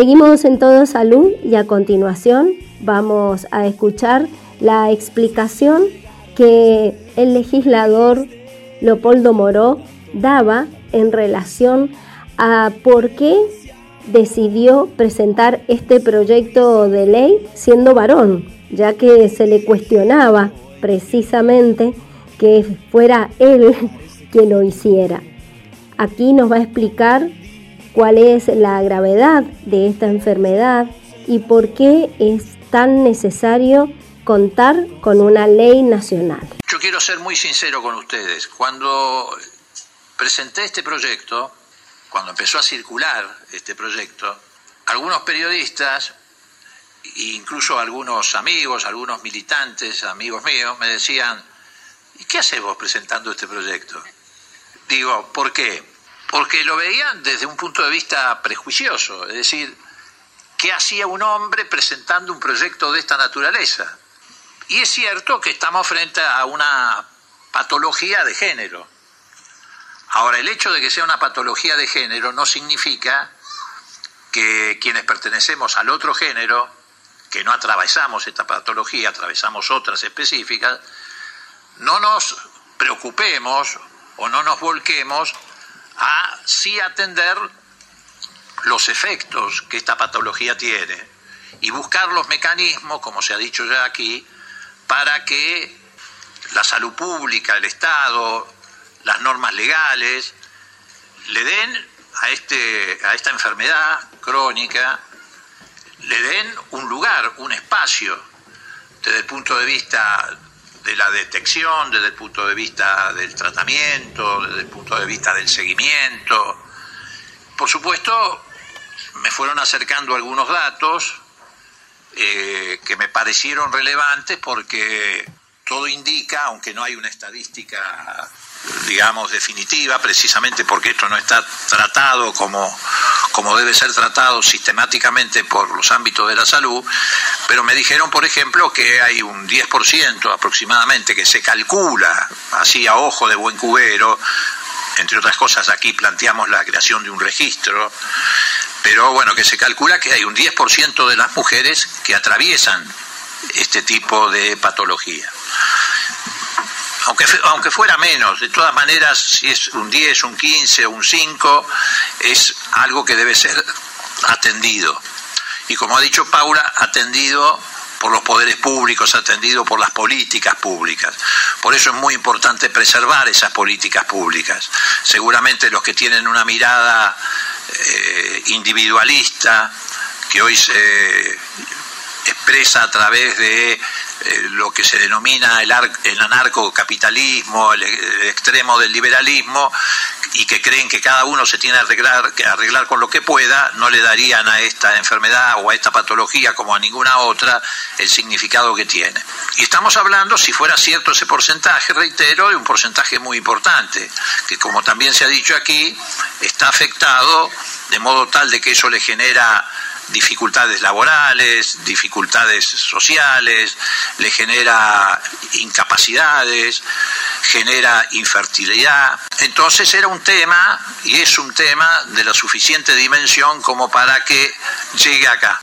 Seguimos en Todo Salud y a continuación vamos a escuchar la explicación que el legislador Leopoldo Moró daba en relación a por qué decidió presentar este proyecto de ley siendo varón, ya que se le cuestionaba precisamente que fuera él quien lo hiciera. Aquí nos va a explicar cuál es la gravedad de esta enfermedad y por qué es tan necesario contar con una ley nacional. Yo quiero ser muy sincero con ustedes. Cuando presenté este proyecto, cuando empezó a circular este proyecto, algunos periodistas, incluso algunos amigos, algunos militantes, amigos míos, me decían, ¿y qué haces vos presentando este proyecto? Digo, ¿por qué? Porque lo veían desde un punto de vista prejuicioso, es decir, ¿qué hacía un hombre presentando un proyecto de esta naturaleza? Y es cierto que estamos frente a una patología de género. Ahora, el hecho de que sea una patología de género no significa que quienes pertenecemos al otro género, que no atravesamos esta patología, atravesamos otras específicas, no nos preocupemos o no nos volquemos a sí atender los efectos que esta patología tiene y buscar los mecanismos, como se ha dicho ya aquí, para que la salud pública, el Estado, las normas legales, le den a, este, a esta enfermedad crónica, le den un lugar, un espacio, desde el punto de vista de la detección, desde el punto de vista del tratamiento, desde el punto de vista del seguimiento. Por supuesto, me fueron acercando algunos datos eh, que me parecieron relevantes porque todo indica, aunque no hay una estadística digamos, definitiva, precisamente porque esto no está tratado como, como debe ser tratado sistemáticamente por los ámbitos de la salud, pero me dijeron, por ejemplo, que hay un 10% aproximadamente que se calcula, así a ojo de buen cubero, entre otras cosas aquí planteamos la creación de un registro, pero bueno, que se calcula que hay un 10% de las mujeres que atraviesan este tipo de patología aunque, aunque fuera menos, de todas maneras, si es un 10, un 15 o un 5, es algo que debe ser atendido. Y como ha dicho Paula, atendido por los poderes públicos, atendido por las políticas públicas. Por eso es muy importante preservar esas políticas públicas. Seguramente los que tienen una mirada eh, individualista, que hoy se expresa a través de eh, lo que se denomina el, el anarcocapitalismo, el, extremo del liberalismo, y que creen que cada uno se tiene arreglar, que arreglar con lo que pueda, no le darían a esta enfermedad o a esta patología como a ninguna otra el significado que tiene. Y estamos hablando, si fuera cierto ese porcentaje, reitero, de un porcentaje muy importante, que como también se ha dicho aquí, está afectado de modo tal de que eso le genera dificultades laborales, dificultades sociales, le genera incapacidades, genera infertilidad. Entonces era un tema, y es un tema de la suficiente dimensión como para que llegue acá.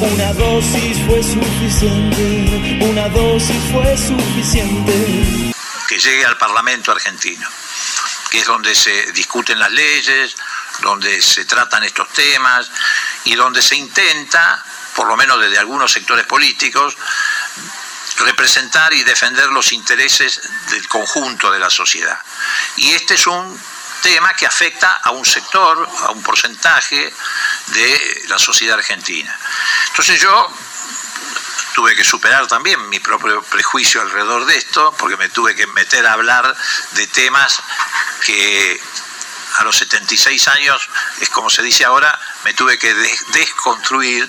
Una dosis fue suficiente, una dosis fue suficiente. Que llegue al Parlamento argentino, que es donde se discuten las leyes, donde se tratan estos temas y donde se intenta, por lo menos desde algunos sectores políticos, representar y defender los intereses del conjunto de la sociedad. Y este es un tema que afecta a un sector, a un porcentaje de la sociedad argentina. Entonces yo tuve que superar también mi propio prejuicio alrededor de esto, porque me tuve que meter a hablar de temas que a los 76 años, es como se dice ahora, me tuve que desconstruir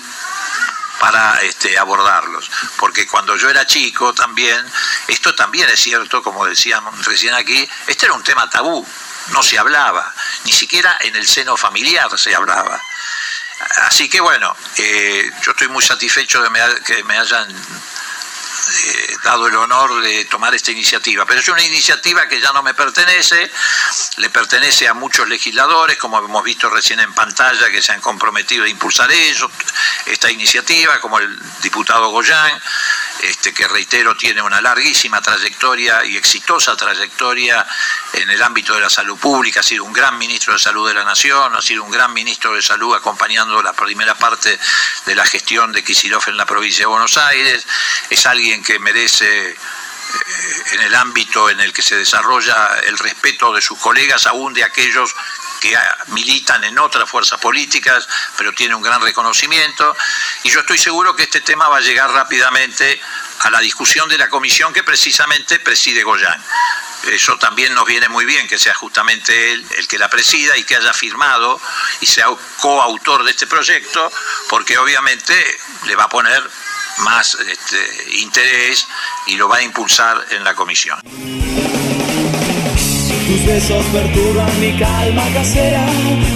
para este, abordarlos. Porque cuando yo era chico también, esto también es cierto, como decíamos recién aquí, este era un tema tabú, no se hablaba, ni siquiera en el seno familiar se hablaba. Así que bueno, eh, yo estoy muy satisfecho de que me hayan eh, dado el honor de tomar esta iniciativa. Pero es una iniciativa que ya no me pertenece, le pertenece a muchos legisladores, como hemos visto recién en pantalla, que se han comprometido a impulsar eso, esta iniciativa, como el diputado Goyán, este, que reitero tiene una larguísima trayectoria y exitosa trayectoria en el ámbito de la salud pública, ha sido un gran ministro de salud de la nación, ha sido un gran ministro de salud acompañando la primera parte de la gestión de Kicillof en la provincia de Buenos Aires, es alguien que merece en el ámbito en el que se desarrolla el respeto de sus colegas, aún de aquellos que militan en otras fuerzas políticas, pero tiene un gran reconocimiento. Y yo estoy seguro que este tema va a llegar rápidamente a la discusión de la comisión que precisamente preside Goyán. Eso también nos viene muy bien que sea justamente él el que la presida y que haya firmado y sea coautor de este proyecto, porque obviamente le va a poner más este, interés y lo va a impulsar en la comisión. Tus besos perturban mi calma casera,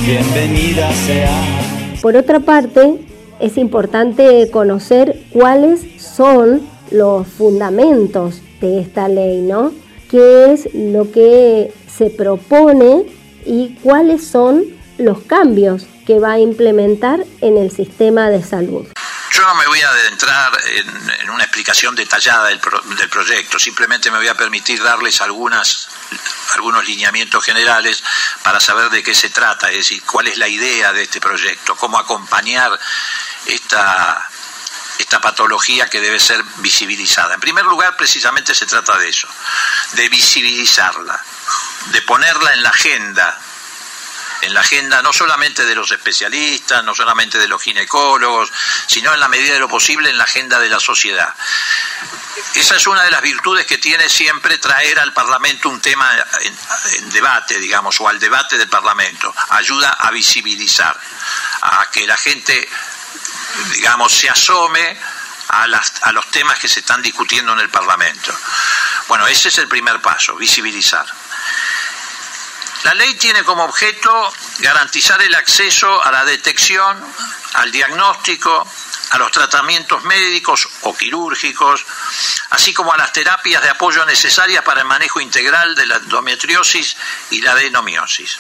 bienvenida sea. Por otra parte, es importante conocer cuáles son los fundamentos de esta ley, ¿no? ¿Qué es lo que se propone y cuáles son los cambios que va a implementar en el sistema de salud? Yo no me voy a adentrar en, una explicación detallada del, del, proyecto, simplemente me voy a permitir darles algunas, algunos lineamientos generales para saber de qué se trata, es decir, cuál es la idea de este proyecto, cómo acompañar esta, esta patología que debe ser visibilizada. En primer lugar, precisamente se trata de eso, de visibilizarla, de ponerla en la agenda en la agenda no solamente de los especialistas, no solamente de los ginecólogos, sino en la medida de lo posible en la agenda de la sociedad. Esa es una de las virtudes que tiene siempre traer al Parlamento un tema en, debate, digamos, o al debate del Parlamento. Ayuda a visibilizar, a que la gente, digamos, se asome a, los temas que se están discutiendo en el Parlamento. Bueno, ese es el primer paso, visibilizar. La ley tiene como objeto garantizar el acceso a la detección, al diagnóstico, a los tratamientos médicos o quirúrgicos, así como a las terapias de apoyo necesarias para el manejo integral de la endometriosis y la adenomiosis.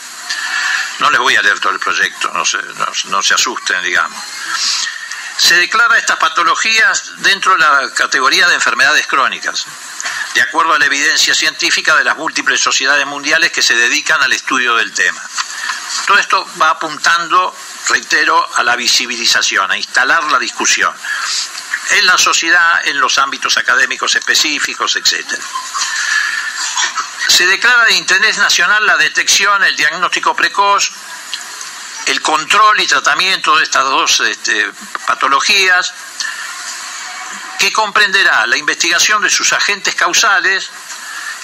No les voy a leer todo el proyecto, no se, no se asusten, digamos. Se declara estas patologías dentro de la categoría de enfermedades crónicas de acuerdo a la evidencia científica de las múltiples sociedades mundiales que se dedican al estudio del tema. Todo esto va apuntando, reitero, a la visibilización, a instalar la discusión en la sociedad, en los ámbitos académicos específicos, etc. Se declara de interés nacional la detección, el diagnóstico precoz, el control y tratamiento de estas dos este, patologías, que comprenderá la investigación de sus agentes causales,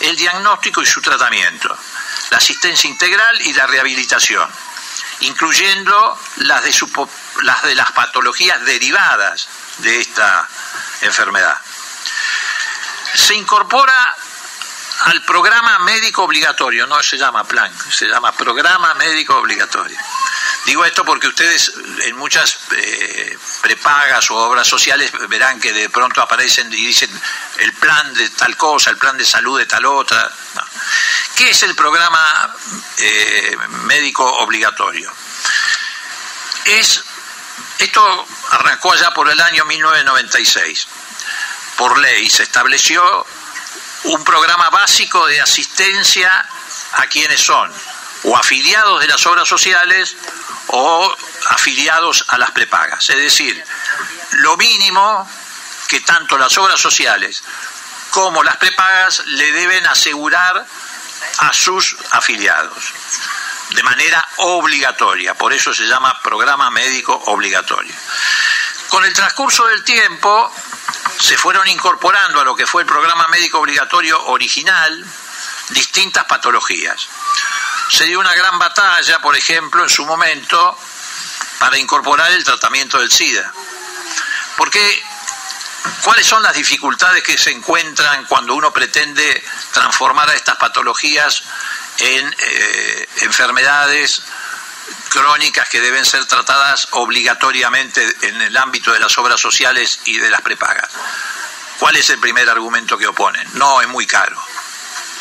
el diagnóstico y su tratamiento, la asistencia integral y la rehabilitación, incluyendo las de, las, patologías derivadas de esta enfermedad. Se incorpora al programa médico obligatorio, no se llama plan, se llama programa médico obligatorio. Digo esto porque ustedes en muchas eh, prepagas o obras sociales verán que de pronto aparecen y dicen el plan de tal cosa, el plan de salud de tal otra. ¿Qué es el programa eh, médico obligatorio? Es, esto arrancó allá por el año 1996. Por ley se estableció un programa básico de asistencia a quienes son o afiliados de las obras sociales o afiliados a las prepagas. Es decir, lo mínimo que tanto las obras sociales como las prepagas le deben asegurar a sus afiliados de manera obligatoria, por eso se llama programa médico obligatorio. Con el transcurso del tiempo se fueron incorporando a lo que fue el programa médico obligatorio original distintas patologías se dio una gran batalla, por ejemplo, en su momento, para incorporar el tratamiento del SIDA. Porque, ¿cuáles son las dificultades que se encuentran cuando uno pretende transformar a estas patologías en eh, enfermedades crónicas que deben ser tratadas obligatoriamente en el ámbito de las obras sociales y de las prepagas? ¿Cuál es el primer argumento que oponen? No, es muy caro.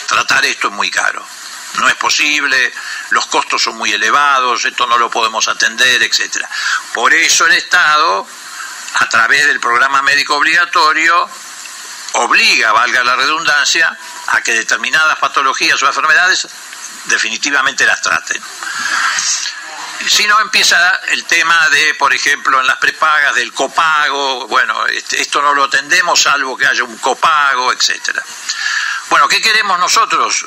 Tratar esto es muy caro. No es posible, los costos son muy elevados, esto no lo podemos atender, etc. Por eso el Estado, a través del programa médico obligatorio, obliga, valga la redundancia, a que determinadas patologías o enfermedades definitivamente las traten. Si no empieza el tema de, por ejemplo, en las prepagas del copago, bueno, este, esto no lo atendemos salvo que haya un copago, etcétera. Bueno, ¿qué queremos nosotros?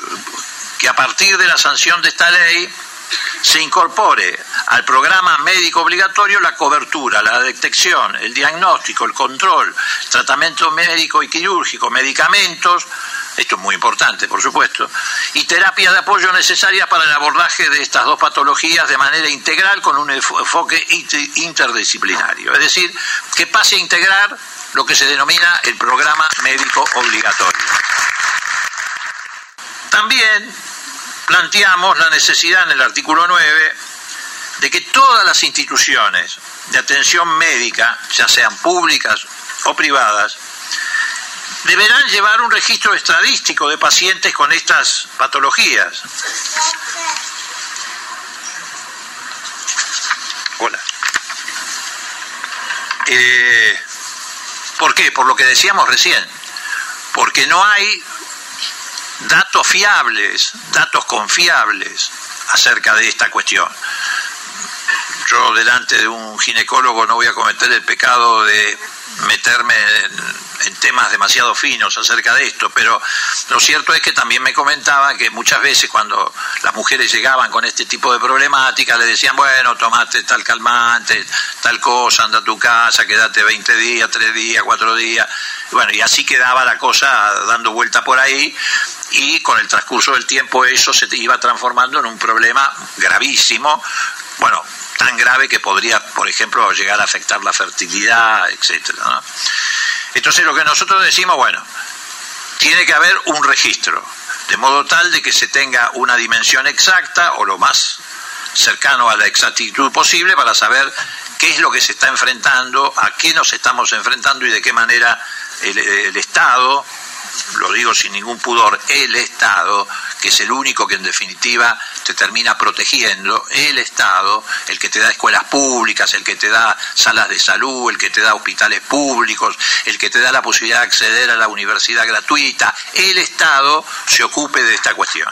Que a partir de la sanción de esta ley se incorpore al programa médico obligatorio la cobertura, la detección, el diagnóstico, el control, tratamiento médico y quirúrgico, medicamentos, esto es muy importante, por supuesto, y terapias de apoyo necesarias para el abordaje de estas dos patologías de manera integral con un enfoque interdisciplinario. Es decir, que pase a integrar lo que se denomina el programa médico obligatorio. También planteamos la necesidad en el artículo 9 de que todas las instituciones de atención médica, ya sean públicas o privadas, deberán llevar un registro estadístico de pacientes con estas patologías. Hola. Eh, ¿Por qué? Por lo que decíamos recién. Porque no hay datos fiables, datos confiables acerca de esta cuestión. Yo delante de un ginecólogo no voy a cometer el pecado de meterme en, temas demasiado finos acerca de esto, pero lo cierto es que también me comentaba que muchas veces cuando las mujeres llegaban con este tipo de problemática le decían, bueno, tomate tal calmante, tal cosa, anda a tu casa, quédate 20 días, 3 días, 4 días, bueno, y así quedaba la cosa dando vuelta por ahí y con el transcurso del tiempo eso se iba transformando en un problema gravísimo, bueno, tan grave que podría, por ejemplo, llegar a afectar la fertilidad, etcétera. Entonces lo que nosotros decimos, bueno, tiene que haber un registro, de modo tal de que se tenga una dimensión exacta o lo más cercano a la exactitud posible para saber qué es lo que se está enfrentando, a qué nos estamos enfrentando y de qué manera el, el Estado, lo digo sin ningún pudor, el Estado que es el único que en definitiva te termina protegiendo, el Estado, el que te da escuelas públicas, el que te da salas de salud, el que te da hospitales públicos, el que te da la posibilidad de acceder a la universidad gratuita, el Estado se ocupe de esta cuestión.